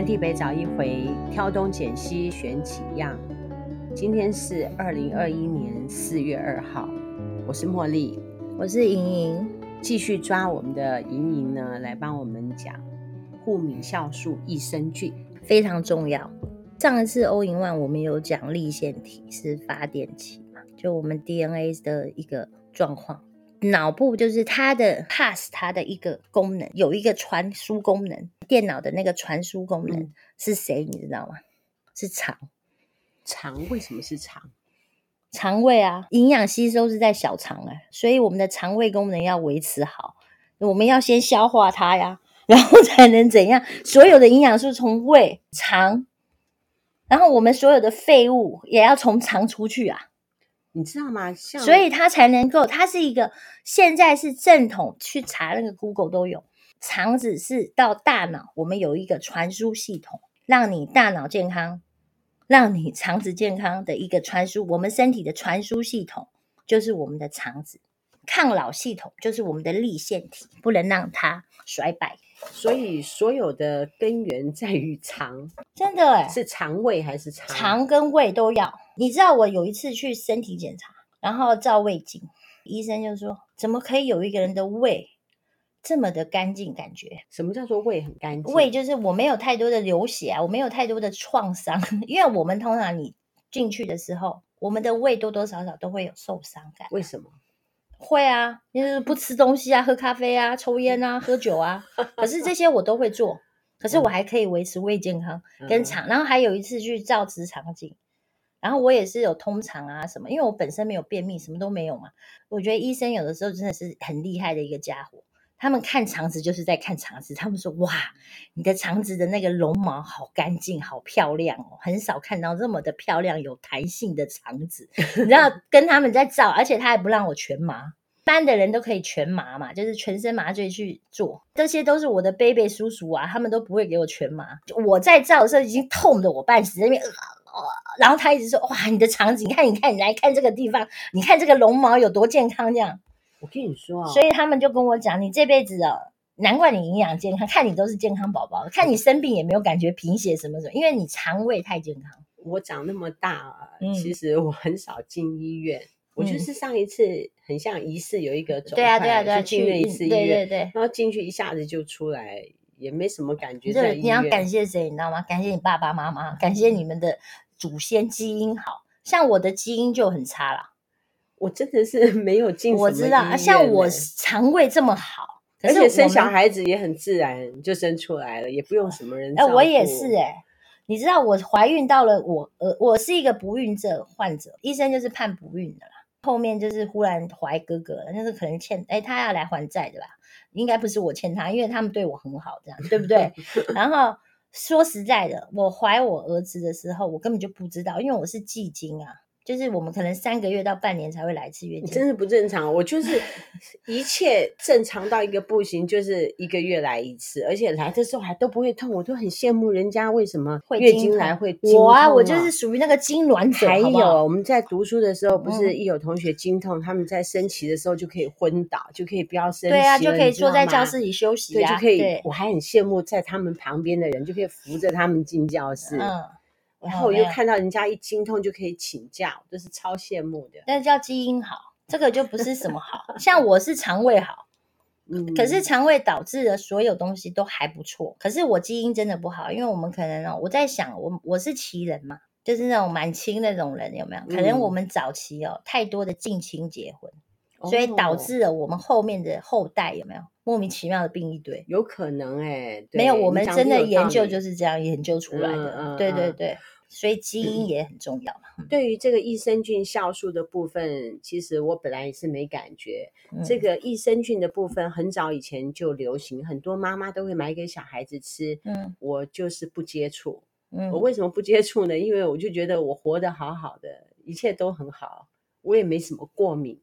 南地北找一回，挑东拣西选几样。今天是二零二一年四月二号，我是茉莉，我是莹莹，继续抓我们的莹莹呢，来帮我们讲护敏酵素益生菌非常重要。上一次 All in One 我们有讲立腺体是发电机嘛，就我们 DNA 的一个状况。脑部就是它的 pass，它的一个功能有一个传输功能，电脑的那个传输功能是谁？你知道吗？是肠。肠为什么是肠？肠胃啊，营养吸收是在小肠啊，所以我们的肠胃功能要维持好，我们要先消化它呀，然后才能怎样？所有的营养素从胃、肠，然后我们所有的废物也要从肠出去啊。你知道吗？像所以它才能够，它是一个现在是正统，去查那个 Google 都有。肠子是到大脑，我们有一个传输系统，让你大脑健康，让你肠子健康的一个传输。我们身体的传输系统就是我们的肠子，抗老系统就是我们的立腺体，不能让它衰败。所以所有的根源在于肠，真的哎，是肠胃还是肠？肠跟胃都要。你知道我有一次去身体检查，然后照胃镜，医生就说：“怎么可以有一个人的胃这么的干净？感觉什么叫做胃很干净？胃就是我没有太多的流血啊，我没有太多的创伤，因为我们通常你进去的时候，我们的胃多多少少都会有受伤感。为什么？会啊，就是不吃东西啊，喝咖啡啊，抽烟啊，喝酒啊。可是这些我都会做，可是我还可以维持胃健康跟肠。然后还有一次去照直肠镜。”然后我也是有通肠啊什么，因为我本身没有便秘，什么都没有嘛。我觉得医生有的时候真的是很厉害的一个家伙，他们看肠子就是在看肠子。他们说：“哇，你的肠子的那个绒毛好干净，好漂亮哦，很少看到这么的漂亮有弹性的肠子。”你知道跟他们在照，而且他还不让我全麻，一般的人都可以全麻嘛，就是全身麻醉去做。这些都是我的贝贝叔叔啊，他们都不会给我全麻。我在照的时候已经痛得我半死，那边。呃，然后他一直说：“哇，你的肠子，你看，你看，你来看这个地方，你看这个绒毛有多健康。”这样，我跟你说啊，所以他们就跟我讲：“你这辈子哦，难怪你营养健康，看你都是健康宝宝，看你生病也没有感觉贫血什么什么，因为你肠胃太健康。”我长那么大，其实我很少进医院，嗯、我就是上一次很像疑似有一个肿块，对啊对啊对啊，去了一次医院，对对对，然后进去一下子就出来。也没什么感觉。对，你要感谢谁？你知道吗？感谢你爸爸妈妈，感谢你们的祖先基因好。像我的基因就很差了，我真的是 没有进。我知道，像我肠胃这么好，而且生小孩子也很自然就生出来了，也不用什么人。哎，我也是哎。你知道我怀孕到了，我呃，我是一个不孕症患者，医生就是判不孕的啦。后面就是忽然怀哥哥了，那是可能欠哎，他要来还债的吧。应该不是我欠他，因为他们对我很好，这样对不对？然后说实在的，我怀我儿子的时候，我根本就不知道，因为我是忌精啊。就是我们可能三个月到半年才会来一次月经，真是不正常。我就 是一切正常到一个不行，就是一个月来一次，而且来的时候还都不会痛，我都很羡慕人家为什么月经来会经痛。我啊，我就是属于那个痉挛者。还有我们在读书的时候，不是一有同学经痛，他们在升旗的时候就可以昏倒，就可以不要升旗。对啊，就可以坐在教室里休息啊，对，就可以。我还很羡慕在他们旁边的人，就可以扶着他们进教室。嗯。然后我又看到人家一精通就可以请假，就是超羡慕的。但是叫基因好，这个就不是什么好。像我是肠胃好，嗯，可是肠胃导致的所有东西都还不错。可是我基因真的不好，因为我们可能哦，我在想，我我是奇人嘛，就是那种满清那种人，有没有？可能我们早期哦太多的近亲结婚。所以导致了我们后面的后代有没有莫名其妙的病一堆？有可能哎、欸，没有，我们真的研究就是这样研究出来的。嗯、对对对，所以基因也很重要嘛。嗯、对于这个益生菌酵素的部分，其实我本来也是没感觉。嗯、这个益生菌的部分很早以前就流行，很多妈妈都会买给小孩子吃。嗯，我就是不接触。嗯，我为什么不接触呢？因为我就觉得我活得好好的，一切都很好，我也没什么过敏。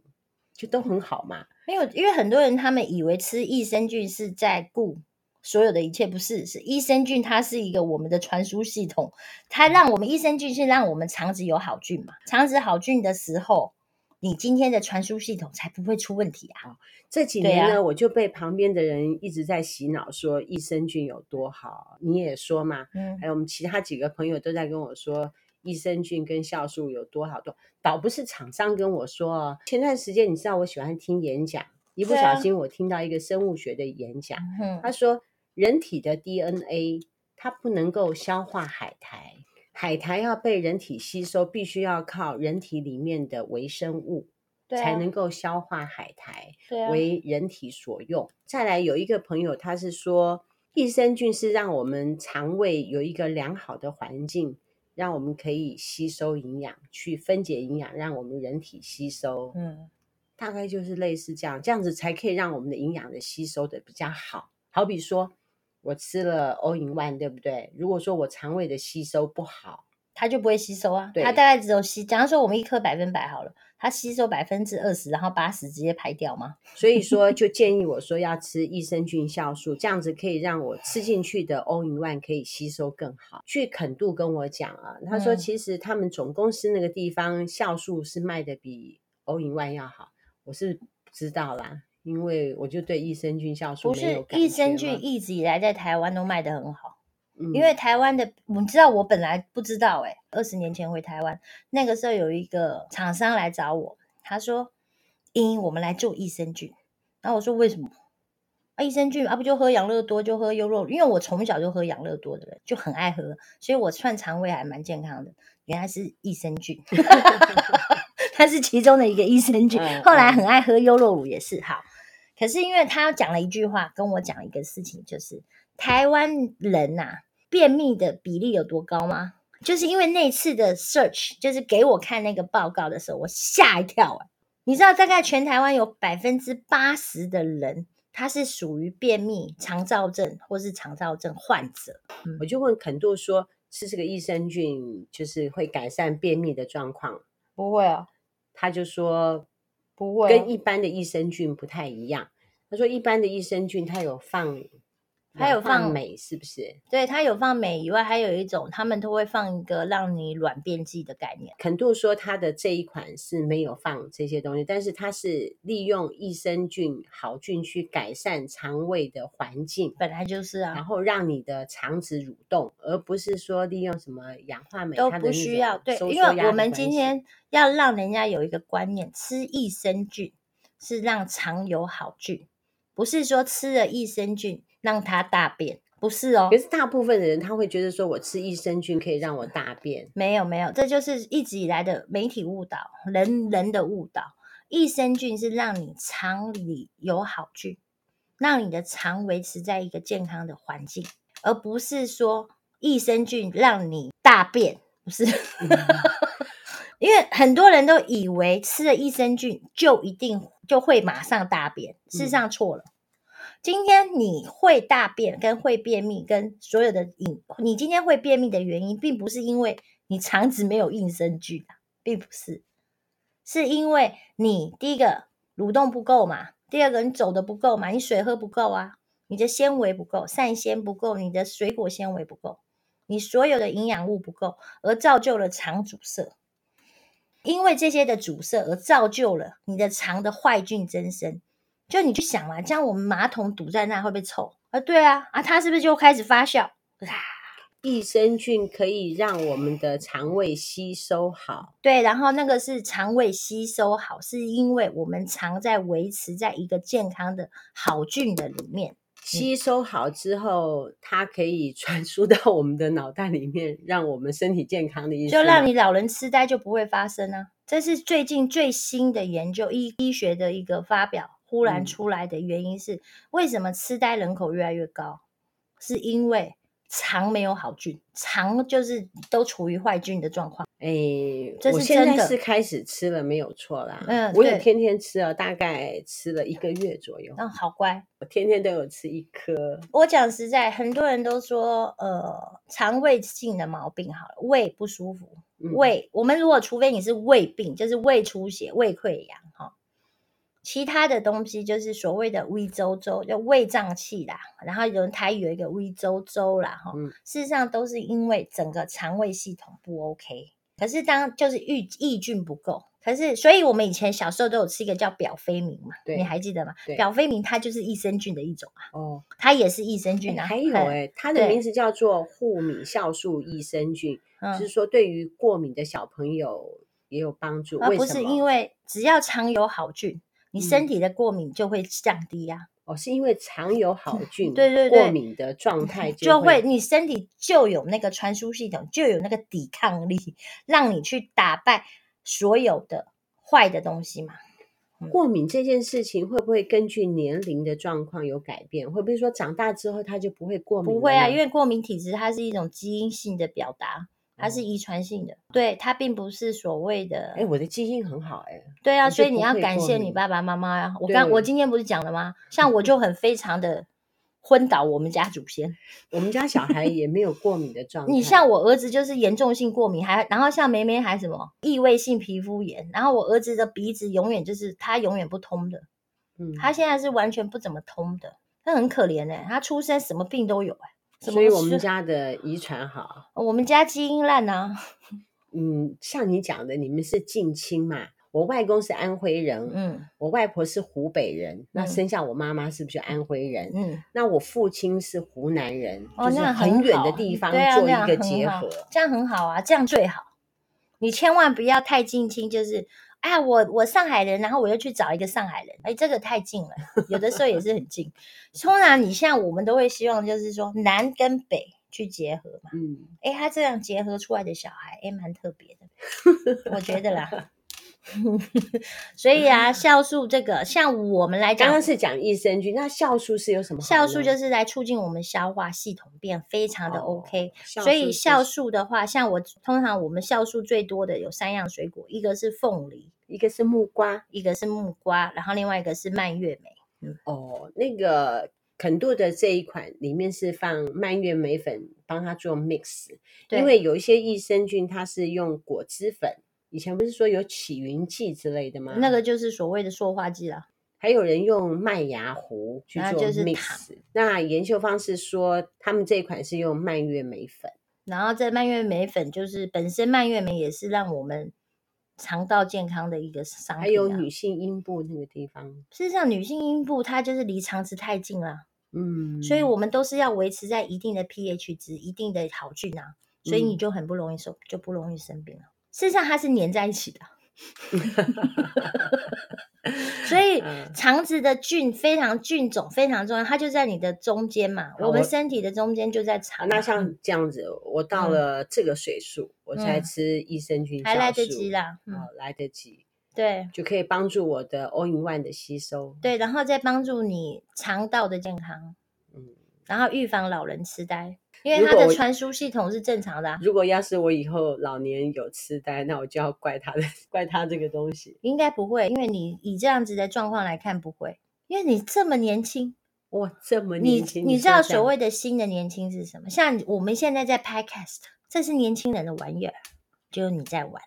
就都很好嘛，没有，因为很多人他们以为吃益生菌是在顾所有的一切，不是，是益生菌它是一个我们的传输系统，它让我们益生菌是让我们肠子有好菌嘛，肠子好菌的时候，你今天的传输系统才不会出问题啊！这几年呢，啊、我就被旁边的人一直在洗脑，说益生菌有多好。你也说嘛，嗯，还有我们其他几个朋友都在跟我说，益生菌跟酵素有多好多。倒不是厂商跟我说哦，前段时间你知道我喜欢听演讲，一不小心我听到一个生物学的演讲，啊、他说人体的 DNA 它不能够消化海苔。海苔要被人体吸收，必须要靠人体里面的微生物，对啊，才能够消化海苔，啊，为人体所用。再来有一个朋友，他是说益生菌是让我们肠胃有一个良好的环境，让我们可以吸收营养，去分解营养，让我们人体吸收。嗯，大概就是类似这样，这样子才可以让我们的营养的吸收的比较好。好比说。我吃了 All in One，对不对？如果说我肠胃的吸收不好，它就不会吸收啊。对它大概只有吸，假如说我们一颗百分百好了，它吸收百分之二十，然后八十直接排掉吗？所以说，就建议我说要吃益生菌酵素，这样子可以让我吃进去的 All in One 可以吸收更好。去肯度跟我讲啊，他说其实他们总公司那个地方酵素是卖的比 All in One 要好，我是不知道啦。因为我就对益生菌酵素没有益生菌一直以来在台湾都卖的很好，嗯、因为台湾的，你知道我本来不知道哎、欸，二十年前回台湾那个时候有一个厂商来找我，他说：“英，我们来做益生菌。”然后我说：“为什么？啊，益生菌啊，不就喝养乐多，就喝优酪？因为我从小就喝养乐多的人，就很爱喝，所以我算肠胃还蛮健康的。原来是益生菌，它是其中的一个益生菌。后来很爱喝优酪乳也是好。”可是因为他讲了一句话，跟我讲一个事情，就是台湾人呐、啊，便秘的比例有多高吗？就是因为那次的 search，就是给我看那个报告的时候，我吓一跳啊！你知道，大概全台湾有百分之八十的人，他是属于便秘、肠燥症或是肠燥症患者。我就问肯度说，吃这个益生菌就是会改善便秘的状况？不会啊，他就说。不会，跟一般的益生菌不太一样。他说，一般的益生菌它有放。还有放镁是不是？对，它有放镁以外，还有一种，他们都会放一个让你软便剂的概念。肯度说它的这一款是没有放这些东西，但是它是利用益生菌好菌去改善肠胃的环境，本来就是啊，然后让你的肠子蠕动，而不是说利用什么氧化镁，都不需要。对，因为我们今天要让人家有一个观念，吃益生菌是让肠有好菌，不是说吃了益生菌。让他大便不是哦，可是大部分的人他会觉得说，我吃益生菌可以让我大便。没有没有，这就是一直以来的媒体误导，人人的误导。益生菌是让你肠里有好菌，让你的肠维持在一个健康的环境，而不是说益生菌让你大便。不是，嗯、因为很多人都以为吃了益生菌就一定就会马上大便，事实上错了。嗯今天你会大便跟会便秘跟所有的饮，你今天会便秘的原因，并不是因为你肠子没有益生菌啊，并不是，是因为你第一个蠕动不够嘛，第二个你走的不够嘛，你水喝不够啊，你的纤维不够，膳纤不够，你的水果纤维不够，你所有的营养物不够，而造就了肠阻塞，因为这些的阻塞而造就了你的肠的坏菌增生。就你去想嘛，这样我们马桶堵在那会不会臭啊？对啊，啊，它是不是就开始发酵？啊，益生菌可以让我们的肠胃吸收好。对，然后那个是肠胃吸收好，是因为我们肠在维持在一个健康的好菌的里面，吸收好之后，它可以 传输到我们的脑袋里面，让我们身体健康的意思，就让你老人痴呆就不会发生啊。这是最近最新的研究，医医学的一个发表。忽然出来的原因是，为什么痴呆人口越来越高？是因为肠没有好菌，肠就是都处于坏菌的状况。哎、欸，这是真的。我现在是开始吃了，没有错啦。嗯，我也天天吃了，大概吃了一个月左右。嗯，好乖，我天天都有吃一颗。我讲实在，很多人都说，呃，肠胃性的毛病好了，胃不舒服，胃。嗯、我们如果除非你是胃病，就是胃出血、胃溃疡，哈。其他的东西就是所谓的胃周周，就胃胀气啦，然后有人台语有一个胃周周啦，哈、嗯，事实上都是因为整个肠胃系统不 OK，可是当就是益益菌不够，可是所以我们以前小时候都有吃一个叫表飞明嘛，对，你还记得吗？表飞明它就是益生菌的一种啊，哦，它也是益生菌啊。还有哎，它的名字叫做护敏酵素益生菌，就是说对于过敏的小朋友也有帮助。而不是因为只要常有好菌，你身体的过敏就会降低呀。哦，是因为常有好 菌，对对对，过敏的状态 就会，你身体就有那个传输系统，就有那个抵抗力，让你去打败所有的坏的东西嘛。过敏这件事情会不会根据年龄的状况有改变？会不会说长大之后他就不会过敏？不会啊，因为过敏体质它是一种基因性的表达。它是遗传性的，对，它并不是所谓的。哎，我的基因很好，哎。对啊，所以你要感谢你爸爸妈妈呀。我刚我今天不是讲了吗？像我就很非常的昏倒我们家祖先。我们家小孩也没有过敏的状 态。你像我儿子就是严重性过敏，还然后像梅梅还什么异位性皮肤炎，然后我儿子的鼻子永远就是他永远不通的，嗯，他现在是完全不怎么通的，他很可怜哎，他出生什么病都有哎。所以我们家的遗传好，我们家基因烂呢。嗯，像你讲的，你们是近亲嘛？我外公是安徽人，嗯，我外婆是湖北人，那生下我妈妈是不是就安徽人？嗯，那我父亲是湖南人，就是很远的地方做一个结合，这样很好啊，这样最好。你千万不要太近亲，就是。哎，我我上海人，然后我又去找一个上海人，哎，这个太近了，有的时候也是很近。通常你像我们都会希望，就是说南跟北去结合嘛。嗯，哎，他这样结合出来的小孩，哎，蛮特别的，我觉得啦。所以啊，酵素这个，像我们来讲，刚刚是讲益生菌，那酵素是有什么？酵素就是来促进我们消化系统变非常的 OK。哦，所以酵素的话，像我通常我们酵素最多的有三样水果，一个是凤梨，一个是木瓜，一个是木瓜，然后另外一个是蔓越莓。嗯，哦，那个肯度的这一款里面是放蔓越莓粉，帮它做 mix，对因为有一些益生菌它是用果汁粉。以前不是说有起云剂之类的吗？那个就是所谓的塑化剂了。还有人用麦芽糊去做 mix。那研究方是说，他们这一款是用蔓越莓粉。然后这蔓越莓粉就是本身蔓越莓也是让我们肠道健康的一个商品啊。还有女性阴部那个地方，事实上女性阴部它就是离肠子太近了，嗯，所以我们都是要维持在一定的 pH 值、一定的好菌啊，所以你就很不容易受，就不容易生病了。事实上，它是粘在一起的，所以肠子的菌非常菌种非常重要，它就在你的中间嘛。我们身体的中间就在肠。那像这样子，我到了这个岁数，我才吃益生菌，还来得及啦，哦，来得及，对，就可以帮助我的 all in one 的吸收，对，然后再帮助你肠道的健康，嗯，然后预防老人痴呆。因为它的传输系统是正常的啊。如果要是我以后老年有痴呆，那我就要怪他的，怪他这个东西。应该不会，因为你以这样子的状况来看不会，因为你这么年轻，哇，这么年轻，你你知道所谓的新的年轻是什么？像我们现在在拍 cast，这是年轻人的玩意儿，就你在玩。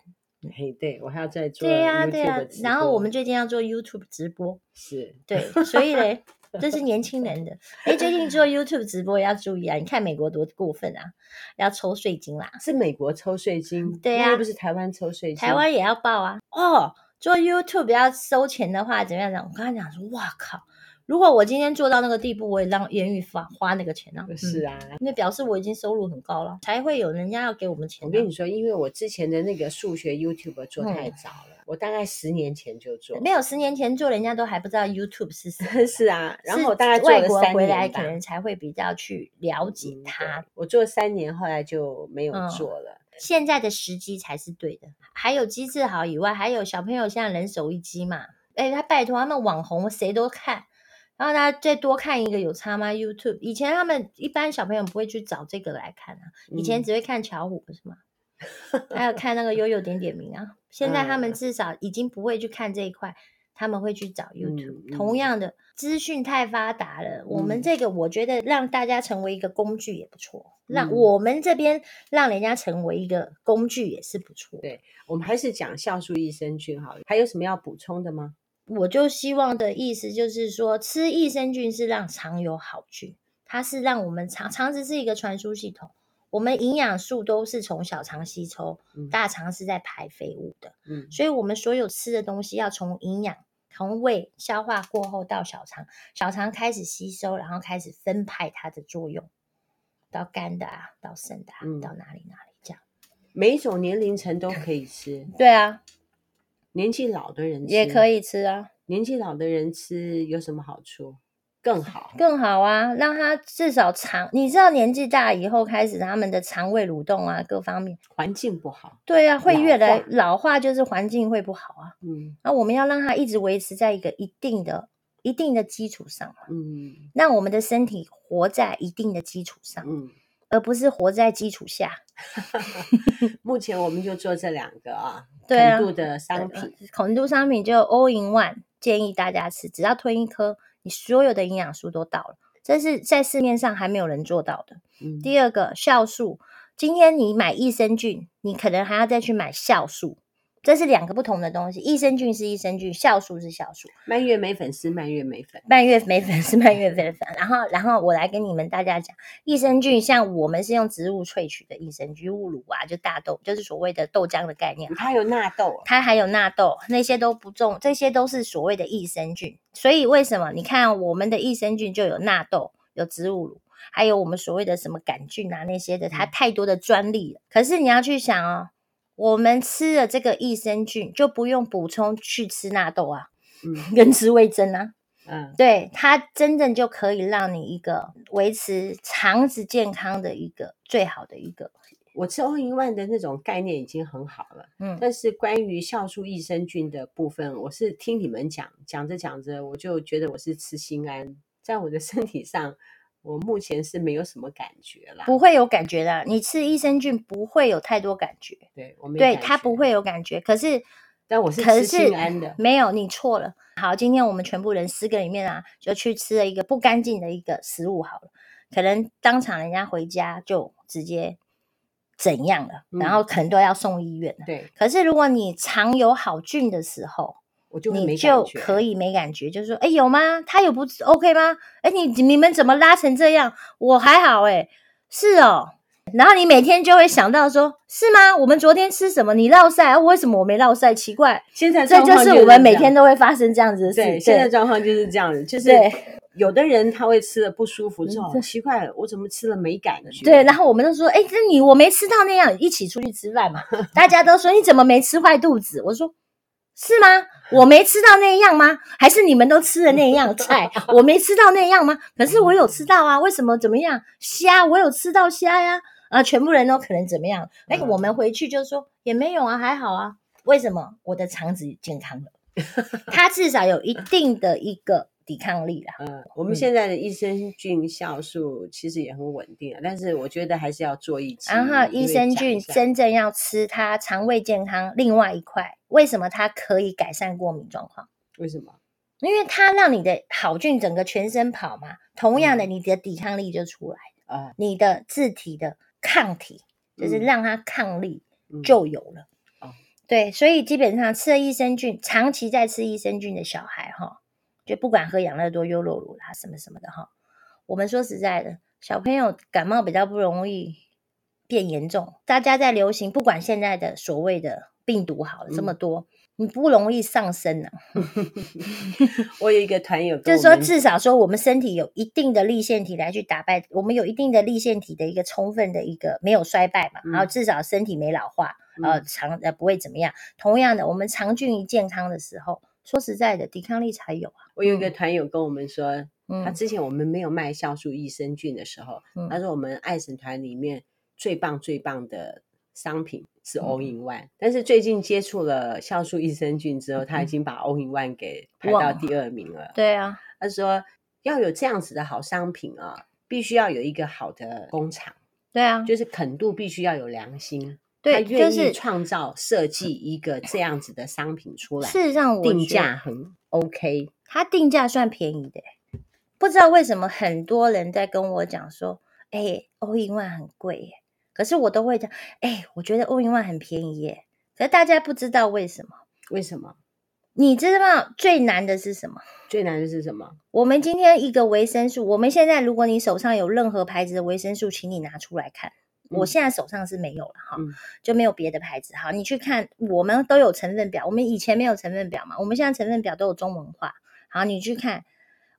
嘿，对，我还要再做。对呀，对呀。然后我们最近要做 YouTube 直播，是对，所以嘞。这是年轻人的，哎，最近做 YouTube 直播要注意啊！你看美国多过分啊，要抽税金啦！是美国抽税金，对呀、啊，又不是台湾抽税金，台湾也要报啊！哦，做 YouTube 要收钱的话，怎么样讲？我刚才讲说，哇靠！如果我今天做到那个地步，我也让言语发花那个钱啊！是啊，那表示我已经收入很高了，才会有人家要给我们钱。我跟你说，因为我之前的那个数学 YouTube 做太早了，我大概十年前就做，没有十年前做，人家都还不知道 YouTube 是什么。是啊，然后我大概做了三年，回来可能才会比较去了解它。我做了三年，后来就没有做了。现在的时机才是对的。还有机制好以外，还有小朋友现在人手一机嘛？哎，他拜托他们网红谁都看。然后大家再多看一个有差吗？YouTube 以前他们一般小朋友不会去找这个来看啊，以前只会看巧虎不是吗？还有看那个悠悠点点名啊。现在他们至少已经不会去看这一块，他们会去找 YouTube。同样的资讯太发达了，我们这个我觉得让大家成为一个工具也不错，让我们这边让人家成为一个工具也是不错。对，我们还是讲酵素益生菌好了，还有什么要补充的吗？我就希望的意思就是说，吃益生菌是让肠有好菌，它是让我们肠肠子是一个传输系统，我们营养素都是从小肠吸收，嗯、大肠是在排废物的。嗯，所以我们所有吃的东西要从营养从胃消化过后到小肠，小肠开始吸收，然后开始分派它的作用，到肝的啊，到肾的啊，嗯、到哪里哪里这样。每一种年龄层都可以吃。对啊，年纪老的人也可以吃啊。年纪老的人吃有什么好处？更好，更好啊！让他至少肠，你知道年纪大以后开始他们的肠胃蠕动啊，各方面环境不好。对啊，会越来老化，就是环境会不好啊。嗯，那我们要让他一直维持在一个一定的、一定的基础上。嗯，让我们的身体活在一定的基础上，嗯，而不是活在基础下。目前我们就做这两个啊，对啊，肯度的商品，孔度商品就 All in One，建议大家吃，只要吞一颗。你所有的营养素都到了，这是在市面上还没有人做到的。嗯，第二个酵素，今天你买益生菌，你可能还要再去买酵素。这是两个不同的东西，益生菌是益生菌，酵素是酵素。蔓越莓粉是蔓越莓粉，蔓越莓粉是蔓越莓粉。然后，然后我来跟你们大家讲，益生菌像我们是用植物萃取的益生菌，物乳啊，就大豆，就是所谓的豆浆的概念。它有纳豆，它还有纳豆，那些都不重，这些都是所谓的益生菌。所以为什么你看我们的益生菌就有纳豆，有植物乳，还有我们所谓的什么杆菌啊那些的，它太多的专利了。可是你要去想哦。我们吃了这个益生菌，就不用补充去吃纳豆啊，嗯，跟吃味增啊，嗯，对，它真正就可以让你一个维持肠子健康的一个最好的一个。我吃 All in One 的那种概念已经很好了，嗯，但是关于酵素益生菌的部分，我是听你们讲，讲着讲着，我就觉得我是吃心安，在我的身体上。我目前是没有什么感觉啦，不会有感觉的。你吃益生菌不会有太多感觉，对，我没对它不会有感觉。可是，但我是吃心安的，没有，你错了。好，今天我们全部人十个里面啊，就去吃了一个不干净的一个食物好了，可能当场人家回家就直接怎样了，嗯、然后可能都要送医院了。对，可是如果你常有好菌的时候。我就你就可以没感觉，就是说，哎，有吗？他有不 OK 吗？哎，你你们怎么拉成这样？我还好，哎，是哦。然后你每天就会想到说，是吗？我们昨天吃什么？你落晒，为什么我没落晒？奇怪，现在这就是我们每天都会发生这样子的事。对，现在状况就是这样子，就是有的人他会吃的不舒服之后，奇怪了，我怎么吃了没感觉？对，然后我们都说，哎，那你我没吃到那样，一起出去吃饭嘛？大家都说你怎么没吃坏肚子？我说。是吗？我没吃到那样吗？还是你们都吃的那样菜？我没吃到那样吗？可是我有吃到啊！为什么？怎么样？虾，我有吃到虾呀！啊，全部人都可能怎么样？哎，我们回去就说也没有啊，还好啊。为什么？我的肠子健康了，它至少有一定的一个。抵抗力啦，嗯，我们现在的益生菌酵素其实也很稳定，但是我觉得还是要做一期。然后益生菌真正要吃它肠胃健康，另外一块，为什么它可以改善过敏状况？为什么？因为它让你的好菌整个全身跑嘛，同样的，你的抵抗力就出来啊，嗯，你的自体的抗体就是让它抗力就有了。哦，对，所以基本上吃了益生菌，长期在吃益生菌的小孩哈。就不管喝养乐多、优酪乳啦，什么什么的哈。我们说实在的，小朋友感冒比较不容易变严重。大家在流行，不管现在的所谓的病毒好了、嗯、这么多，你不容易上身啊。我有一个团友，就是说至少说我们身体有一定的立腺体来去打败，我们有一定的立腺体的一个充分的一个没有衰败嘛，嗯、然后至少身体没老化，嗯、呃长呃不会怎么样。同样的，我们肠菌一健康的时候。说实在的，抵抗力才有啊！我有一个团友跟我们说，嗯、他之前我们没有卖酵素益生菌的时候，嗯、他说我们爱神团里面最棒最棒的商品是 All in One，、嗯、但是最近接触了酵素益生菌之后，嗯、他已经把 All in One 给排到第二名了。对啊，他说要有这样子的好商品啊，必须要有一个好的工厂。对啊，就是肯度必须要有良心。对，就是创造设计一个这样子的商品出来。事实上，我定价很 OK，它定价算便宜的。不知道为什么很多人在跟我讲说：“哎，All in One 很贵耶。”可是我都会讲：“哎，我觉得 All in One 很便宜耶。”可是大家不知道为什么？为什么？你知道最难的是什么？最难的是什么？我们今天一个维生素，我们现在如果你手上有任何牌子的维生素，请你拿出来看。我现在手上是没有了哈，就没有别的牌子。哈，你去看，我们都有成分表，我们以前没有成分表嘛，我们现在成分表都有中文化。好，你去看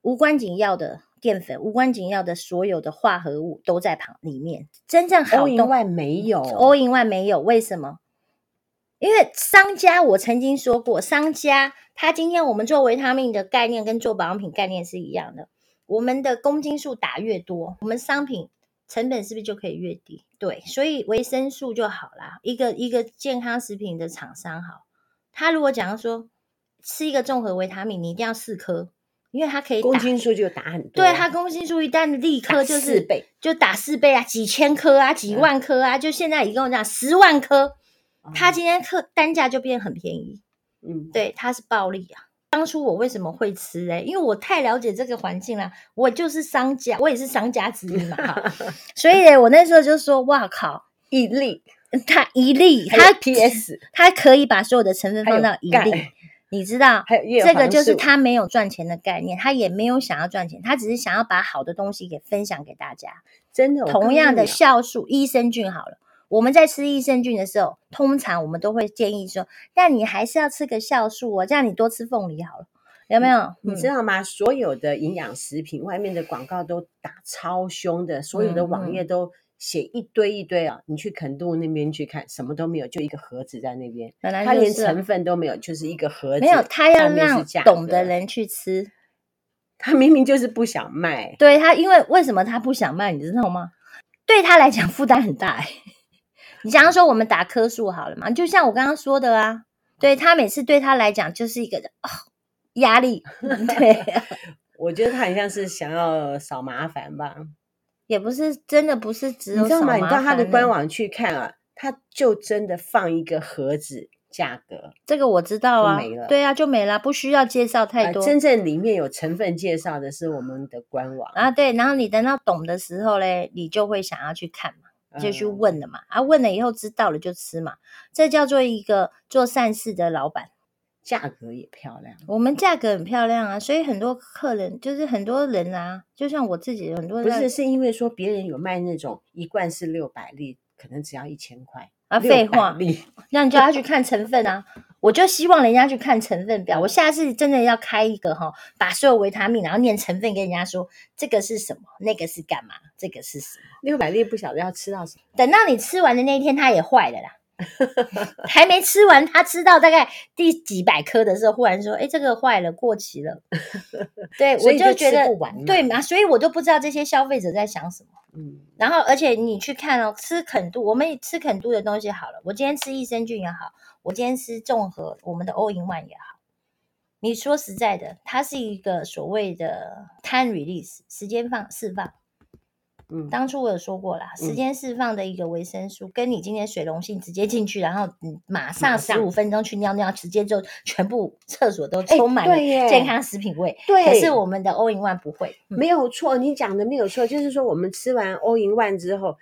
无关紧要的淀粉，无关紧要的所有的化合物都在旁里面，真正好 in One 没有，All in One 没有，为什么？因为商家，我曾经说过，商家他今天我们做维他命的概念跟做保养品概念是一样的。我们的公斤数打越多，我们商品成本是不是就可以越低？对，所以维生素就好啦。一个一个健康食品的厂商好，他如果讲说吃一个综合维他命，你一定要四颗，因为它可以公斤数就打很多。对，它公斤数一旦立刻就是四倍，就打四倍啊，几千颗啊，几万颗啊，嗯、就现在一共这样十万颗，它今天客单价就变很便宜。嗯，对，它是暴利啊。当初我为什么会吃哎？因为我太了解这个环境了。我就是商家，我也是商家之一嘛。所以呢，我那时候就说：“哇靠，一粒，它一粒，它 PS，它可以把所有的成分放到一粒。你知道，这个就是他没有赚钱的概念，他也没有想要赚钱，他只是想要把好的东西给分享给大家。真的，同样的酵素，益生菌好了。”我们在吃益生菌的时候，通常我们都会建议说，但你还是要吃个酵素哦，这样你多吃凤梨好了，有没有？你知道吗？所有的营养食品外面的广告都打超凶的，所有的网页都写一堆一堆啊！你去肯度那边去看，什么都没有，就一个盒子在那边，本来它连成分都没有，就是一个盒子。没有，他要让懂的人去吃，他明明就是不想卖。对他，因为为什么他不想卖？你知道吗？对他来讲负担很大哎。你假如说我们打棵数好了嘛，就像我刚刚说的啊，对他每次对他来讲就是一个哦压力，对，我觉得他很像是想要少麻烦吧，也不是真的不是只有你知道吗？你到他的官网去看啊，他就真的放一个盒子，价格这个我知道啊，没了，对啊，就没了，不需要介绍太多，真正里面有成分介绍的是我们的官网啊，对，然后你等到懂的时候嘞，你就会想要去看嘛。就去问了嘛，啊，问了以后知道了就吃嘛，这叫做一个做善事的老板，价格也漂亮。我们价格很漂亮啊，所以很多客人就是很多人啊，就像我自己很多人不是是因为说别人有卖那种一罐是六百粒，可能只要一千块。啊，废话，那你叫他去看成分啊！我就希望人家去看成分表。我下次真的要开一个哈，把所有维他命，然后念成分跟人家说，这个是什么，那个是干嘛，这个是什么。六百粒不晓得要吃到什么，等到你吃完的那一天，它也坏了啦。还没吃完，他吃到大概第几百颗的时候，忽然说：“哎，这个坏了，过期了。”对，我就觉得对嘛，所以我都不知道这些消费者在想什么。嗯，然后而且你去看哦，吃肯度，我们吃肯度的东西好了。我今天吃益生菌也好，我今天吃综合我们的 All in One 也好。你说实在的，它是一个所谓的 time release 时间放释放。嗯，当初我有说过啦，时间释放的一个维生素，嗯、跟你今天水溶性直接进去，然后你马上十五分钟去尿尿，直接就全部厕所都充满了健康食品味。对，可是我们的 All in One 不会，嗯、没有错，你讲的没有错，就是说我们吃完 All in One 之后。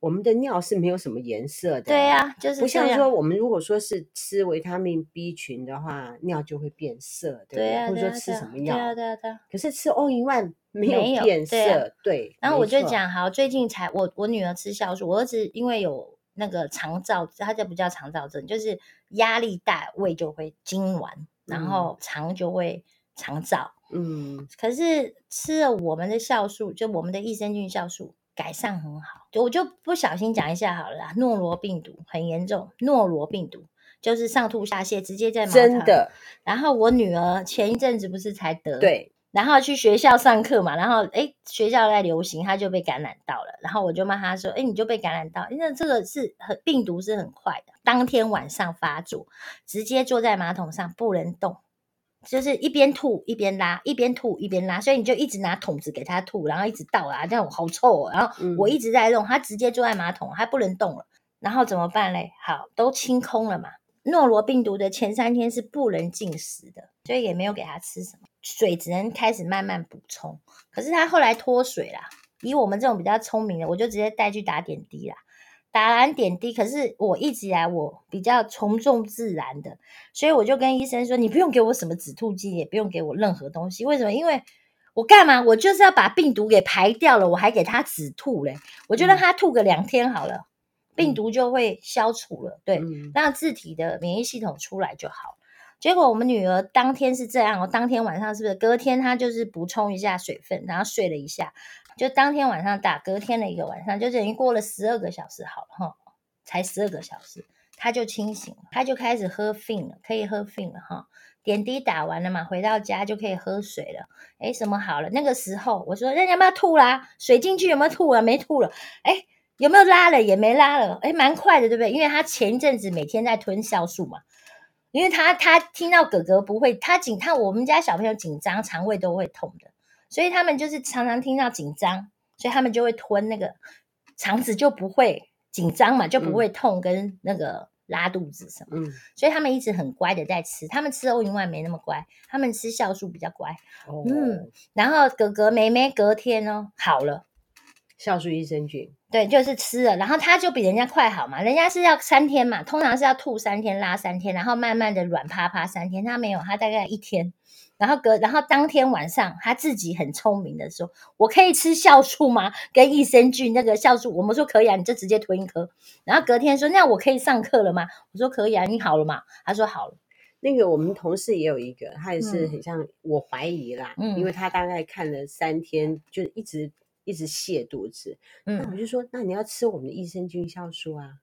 我们的尿是没有什么颜色的，对呀、啊，就是不像说我们如果说是吃维他命 B 群的话，尿就会变色，对不对？对啊、或者说吃什么药？对啊，对啊，对啊。可是吃 All in One 没有变色，对，啊、对。然后我就讲，好，最近才我我女儿吃酵素，我儿子因为有那个肠燥，他这不叫肠燥症，就是压力大，胃就会痉挛，然后肠就会肠燥。嗯。可是吃了我们的酵素，就我们的益生菌酵素。改善很好，就我就不小心讲一下好了啦。诺罗病毒很严重，诺罗病毒就是上吐下泻，直接在马桶。真的。然后我女儿前一阵子不是才得，对。然后去学校上课嘛，然后诶学校在流行，她就被感染到了。然后我就骂她说：“诶你就被感染到，因为这个是很病毒是很快的，当天晚上发作，直接坐在马桶上不能动。”就是一边吐一边拉，一边吐一边拉，所以你就一直拿桶子给他吐，然后一直倒啊，这样好臭哦。然后我一直在弄，他直接坐在马桶，他不能动了。然后怎么办嘞？好，都清空了嘛。诺罗病毒的前三天是不能进食的，所以也没有给他吃什么，水只能开始慢慢补充。可是他后来脱水啦，以我们这种比较聪明的，我就直接带去打点滴啦。打完点滴，可是我一直以来我比较从众自然的，所以我就跟医生说：“你不用给我什么止吐剂，也不用给我任何东西。为什么？因为我干嘛？我就是要把病毒给排掉了，我还给他止吐嘞。我就让他吐个两天好了，嗯、病毒就会消除了。对，嗯、让自体的免疫系统出来就好。结果我们女儿当天是这样，我当天晚上是不是？隔天她就是补充一下水分，然后睡了一下，就当天晚上打，隔天的一个晚上，就等于过了十二个小时好了哈，才十二个小时，他就清醒了，他就开始喝 Fin 了，可以喝 Fin 了哈。点滴打完了嘛，回到家就可以喝水了。哎，什么好了？那个时候我说：“人家有没有吐啦？水进去有没有吐了？没吐了。哎，有没有拉了？也没拉了。哎，蛮快的，对不对？因为他前一阵子每天在吞酵素嘛。因为他他听到哥哥不会，他紧，他我们家小朋友紧张，肠胃都会痛的，所以他们就是常常听到紧张，所以他们就会吞那个肠子就不会紧张嘛，就不会痛跟那个。嗯拉肚子什么，嗯，所以他们一直很乖的在吃。他们吃欧银万没那么乖，他们吃酵素比较乖。哦，嗯，然后哥哥妹妹隔天哦好了，酵素益生菌，对，就是吃了，然后他就比人家快好嘛。人家是要三天嘛，通常是要吐三天、拉三天，然后慢慢的软趴趴三天。他没有，他大概一天。然后隔，然后当天晚上他自己很聪明的说：“我可以吃酵素吗？跟益生菌那个酵素，我们说可以啊，你就直接吞一颗。”然后隔天说：“那我可以上课了吗？”我说：“可以啊，你好了吗？”他说：“好了。”那个我们同事也有一个，他也是很像，我怀疑啦，嗯，因为他大概看了三天，就一直一直泻肚子。嗯，那我就说：“那你要吃我们的益生菌酵素啊。”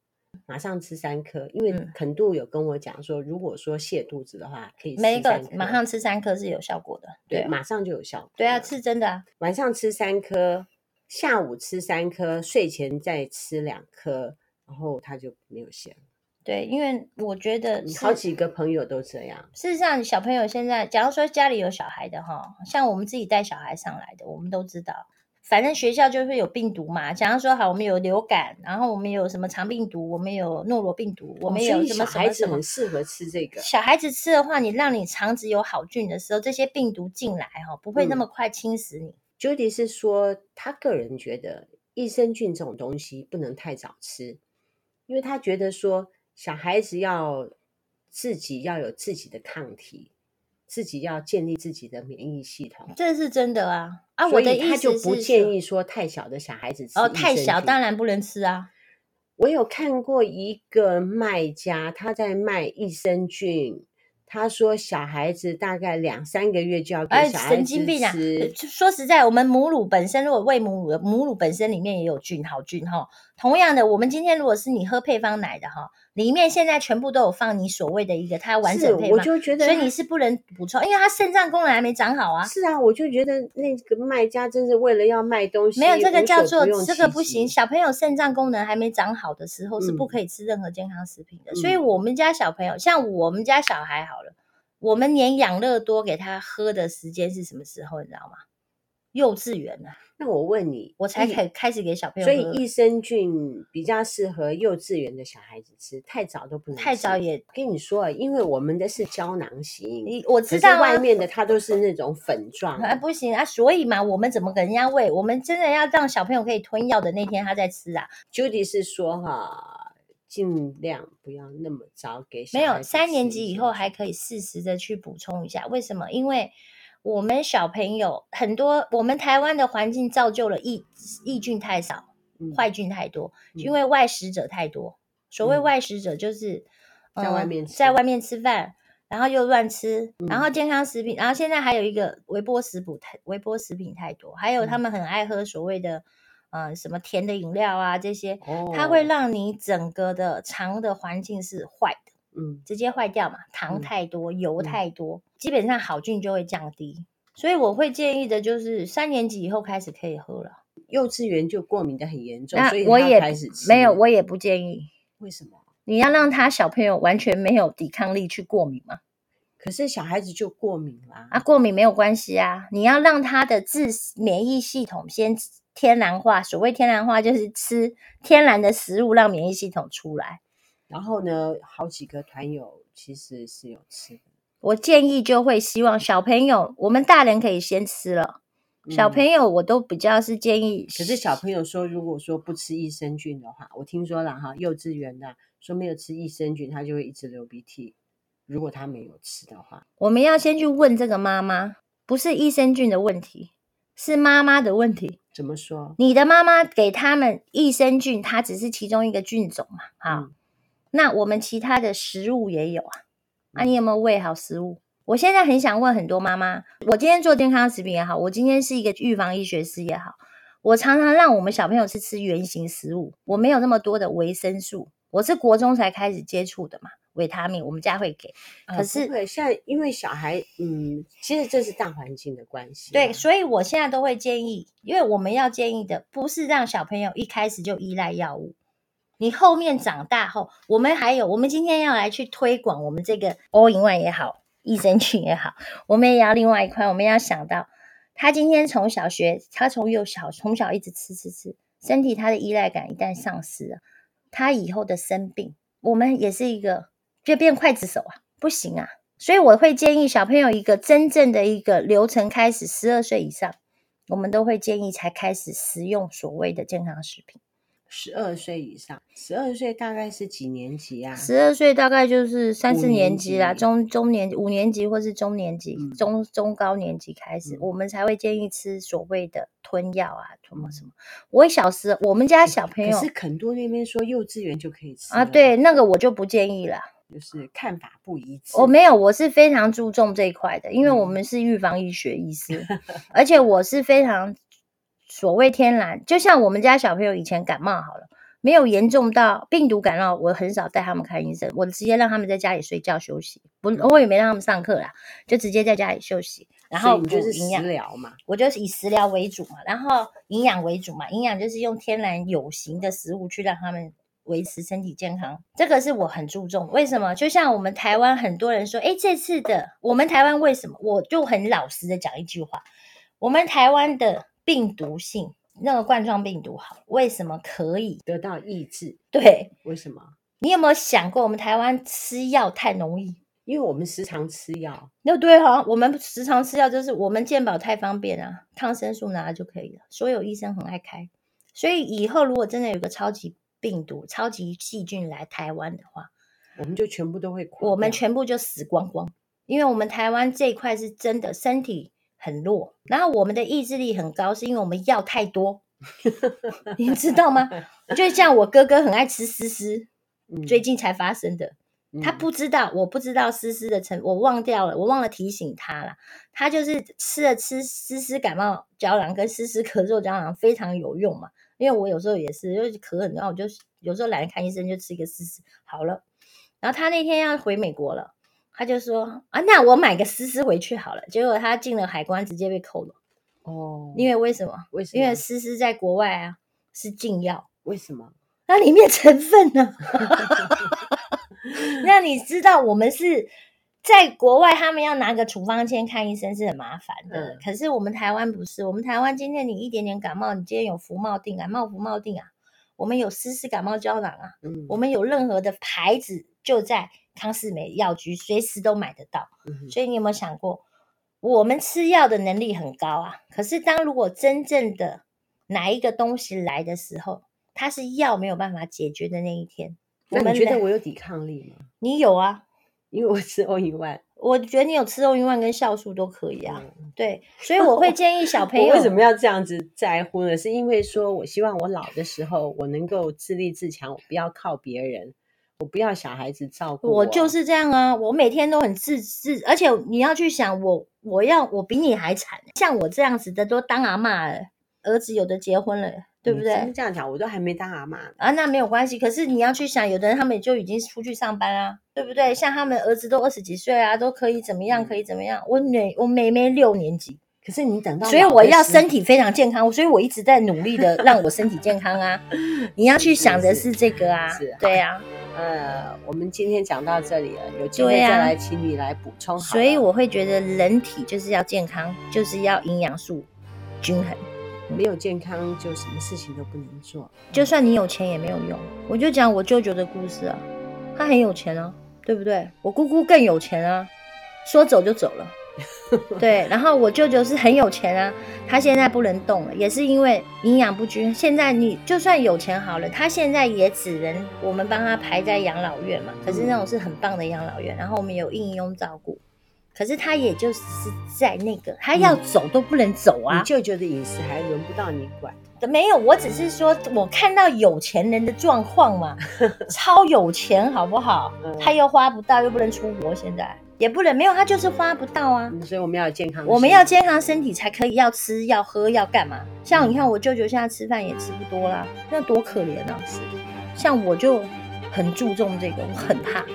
马上吃三颗，因为肯度有跟我讲说，如果说泻肚子的话，可以。每个马上吃三颗是有效果的，对，马上就有效果。对啊，是真的啊。晚上吃三颗，下午吃三颗，睡前再吃两颗，然后它就没有泻了。对，因为我觉得好几个朋友都这样。事实上，小朋友现在，假如说家里有小孩的哈，像我们自己带小孩上来的，我们都知道。反正学校就会有病毒嘛，假如说好，我们有流感，然后我们有什么肠病毒，我们有诺罗病毒，我们有什么什么什么。小孩子很适合吃这个。小孩子吃的话，你让你肠子有好菌的时候，这些病毒进来哈，不会那么快侵蚀你。Judy 是说，他个人觉得益生菌这种东西不能太早吃，因为他觉得说小孩子要自己要有自己的抗体。自己要建立自己的免疫系统，这是真的啊！啊，我的意思是，他就不建议说太小的小孩子吃。哦，太小当然不能吃啊。我有看过一个卖家，他在卖益生菌。他说：“小孩子大概两三个月就要给小孩子吃。”哎，神经病啊！说实在，我们母乳本身如果喂母乳的母乳本身里面也有菌，好菌哈。同样的，我们今天如果是你喝配方奶的哈，里面现在全部都有放你所谓的一个它完整配方，我就觉得，所以你是不能补充，因为它肾脏功能还没长好啊。是啊，我就觉得那个卖家真是为了要卖东西，没有这个叫做这个不行。小朋友肾脏功能还没长好的时候是不可以吃任何健康食品的。嗯，所以我们家小朋友，像我们家小孩好了。我们连养乐多给他喝的时间是什么时候？你知道吗？幼稚园啊。那我问你，我才开开始给小朋友喝。所以益生菌比较适合幼稚园的小孩子吃，太早都不能吃。太早也跟你说，因为我们的是胶囊型，我知道、啊、外面的它都是那种粉状。啊，不行啊！所以嘛，我们怎么给人家喂？我们真的要让小朋友可以吞药的那天他在吃啊。Judy 是说哈。尽量不要那么早给小孩。没有，三年级以后还可以适时的去补充一下。为什么？因为我们小朋友很多，我们台湾的环境造就了益益菌太少，嗯、坏菌太多，因为外食者太多。嗯、所谓外食者就是、嗯、在外面吃在外面吃饭，然后又乱吃，嗯、然后健康食品，然后现在还有一个微波食补太微波食品太多，还有他们很爱喝所谓的。呃，什么甜的饮料啊，这些，它会让你整个的肠的环境是坏的，嗯，直接坏掉嘛。糖太多，嗯、油太多，嗯、基本上好菌就会降低。所以我会建议的就是三年级以后开始可以喝了。幼稚园就过敏的很严重，所以我也没有，我也不建议。为什么？你要让他小朋友完全没有抵抗力去过敏吗？可是小孩子就过敏啦。啊，过敏没有关系啊，你要让他的自免疫系统先。天然化，所谓天然化就是吃天然的食物，让免疫系统出来。然后呢，好几个团友其实是有吃的。我建议就会希望小朋友，我们大人可以先吃了。小朋友我都比较是建议。可是小朋友说，如果说不吃益生菌的话，我听说了哈，幼稚园的说没有吃益生菌，他就会一直流鼻涕。如果他没有吃的话，我们要先去问这个妈妈。不是益生菌的问题，是妈妈的问题。怎么说？你的妈妈给他们益生菌，它只是其中一个菌种嘛。好，嗯、那我们其他的食物也有啊。那、你有没有喂好食物？我现在很想问很多妈妈，我今天做健康食品也好，我今天是一个预防医学师也好，我常常让我们小朋友是吃原型食物，我没有那么多的维生素，我是国中才开始接触的嘛。维他命我们家会给，可是对，现在因为小孩，嗯，其实这是大环境的关系。对，所以我现在都会建议，因为我们要建议的不是让小朋友一开始就依赖药物，你后面长大后，我们还有，我们今天要来去推广我们这个 All in One 也好，益生菌也好，我们也要另外一块，我们要想到，他今天从小学，他从幼小从小一直吃吃吃，身体他的依赖感一旦丧失了，他以后的生病，我们也是一个。就变刽子手啊，不行啊！所以我会建议小朋友一个真正的一个流程开始，十二岁以上，我们都会建议才开始食用所谓的健康食品。十二岁以上，十二岁大概是几年级啊？十二岁大概就是三四年级啦，中中年五年级或是中年级，嗯、中中高年级开始，嗯、我们才会建议吃所谓的吞药啊，什么什么。我小时我们家小朋友，可是肯多那边说幼稚园就可以吃啊，对，那个我就不建议了。就是看法不一致。我没有，我是非常注重这一块的，因为我们是预防医学医师，嗯、而且我是非常所谓天然。就像我们家小朋友以前感冒好了，没有严重到病毒感冒，我很少带他们看医生，我直接让他们在家里睡觉休息，不，我也没让他们上课啦，就直接在家里休息。然后就是食疗嘛，我就是以食疗为主嘛，然后营养为主嘛，营养就是用天然有形的食物去让他们。维持身体健康，这个是我很注重。为什么？就像我们台湾很多人说，哎，这次的我们台湾为什么？我就很老实的讲一句话，我们台湾的病毒性那个冠状病毒好，为什么可以得到抑制？对，为什么？你有没有想过，我们台湾吃药太容易？因为我们时常吃药。那对哈，我们时常吃药就是我们健保太方便啊，抗生素拿了就可以了，所有医生很爱开。所以以后如果真的有个超级病毒超级细菌来台湾的话，我们就全部都会，我们全部就死光光，因为我们台湾这一块是真的身体很弱，然后我们的意志力很高，是因为我们要太多，你知道吗？就像我哥哥很爱吃丝丝，嗯、最近才发生的，他不知道，我不知道丝丝的成，我忘掉了，我忘了提醒他了，他就是吃了吃丝丝感冒胶囊跟丝丝咳嗽胶囊非常有用嘛。因为我有时候也是，就是咳很，然后我就有时候懒得看医生，就吃一个思思好了。然后他那天要回美国了，他就说啊，那我买个丝丝回去好了。结果他进了海关，直接被扣了。哦，因为为什么？为什么？因为丝丝在国外啊是禁药。为什么？那里面成分呢？那你知道我们是？在国外，他们要拿个处方签看医生是很麻烦的。嗯、可是我们台湾不是，我们台湾今天你一点点感冒，你今天有福茂定、感冒福茂定啊，我们有丝丝感冒胶囊啊，嗯、我们有任何的牌子就在康是美药局，随时都买得到。嗯、所以你有没有想过，我们吃药的能力很高啊？可是当如果真正的哪一个东西来的时候，它是药没有办法解决的那一天，那你觉得我有抵抗力吗？你有啊。因为我吃 All in One，我觉得你有吃 All in One 跟酵素都可以啊。嗯、对，所以我会建议小朋友。为什么要这样子在乎呢？是因为说我希望我老的时候，我能够自立自强，我不要靠别人，我不要小孩子照顾我。我就是这样啊，我每天都很自自，而且你要去想我，我要我比你还惨，像我这样子的都当阿妈了，儿子有的结婚了。对不对？这样讲，我都还没当阿妈啊，那没有关系。可是你要去想，有的人他们就已经出去上班啊，对不对？像他们儿子都二十几岁啊，都可以怎么样？可以怎么样？我女，我妹妹六年级，可是你等到，所以我要身体非常健康，所以我一直在努力的让我身体健康啊。你要去想的是这个啊，是，对啊。呃，我们今天讲到这里了，有机会再来请你来补充。所以我会觉得人体就是要健康，就是要营养素均衡。没有健康，就什么事情都不能做。就算你有钱也没有用。我就讲我舅舅的故事啊，他很有钱啊，对不对？我姑姑更有钱啊，说走就走了。对，然后我舅舅是很有钱啊，他现在不能动了，也是因为营养不均。现在你就算有钱好了，他现在也只能我们帮他排在养老院嘛。可是那种是很棒的养老院，然后我们有应用照顾。可是他也就是在那个，他要走都不能走啊。你舅舅的饮食还轮不到你管。没有，我只是说我看到有钱人的状况嘛，超有钱好不好？他又花不到，又不能出国，现在也不能没有，他就是花不到啊。所以我们要健康，我们要健康身体才可以要吃要喝要干嘛？像你看我舅舅现在吃饭也吃不多啦，那多可怜啊！是，像我就很注重这个，我很怕。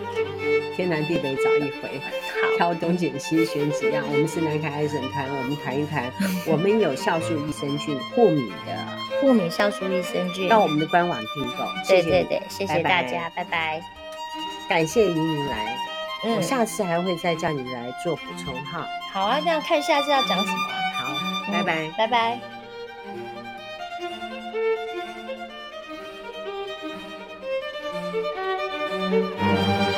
天南地北找一回，挑东拣西选几样。我们是南开爱神团，我们谈一谈。我们有酵素益生菌过敏的过敏酵素益生菌，到我们的官网订购。对对对，谢谢大家，拜拜。拜拜感谢莹莹来，我下次还会再叫你来做补充哈。好啊，这样看下次要讲什么。好，拜拜，拜拜。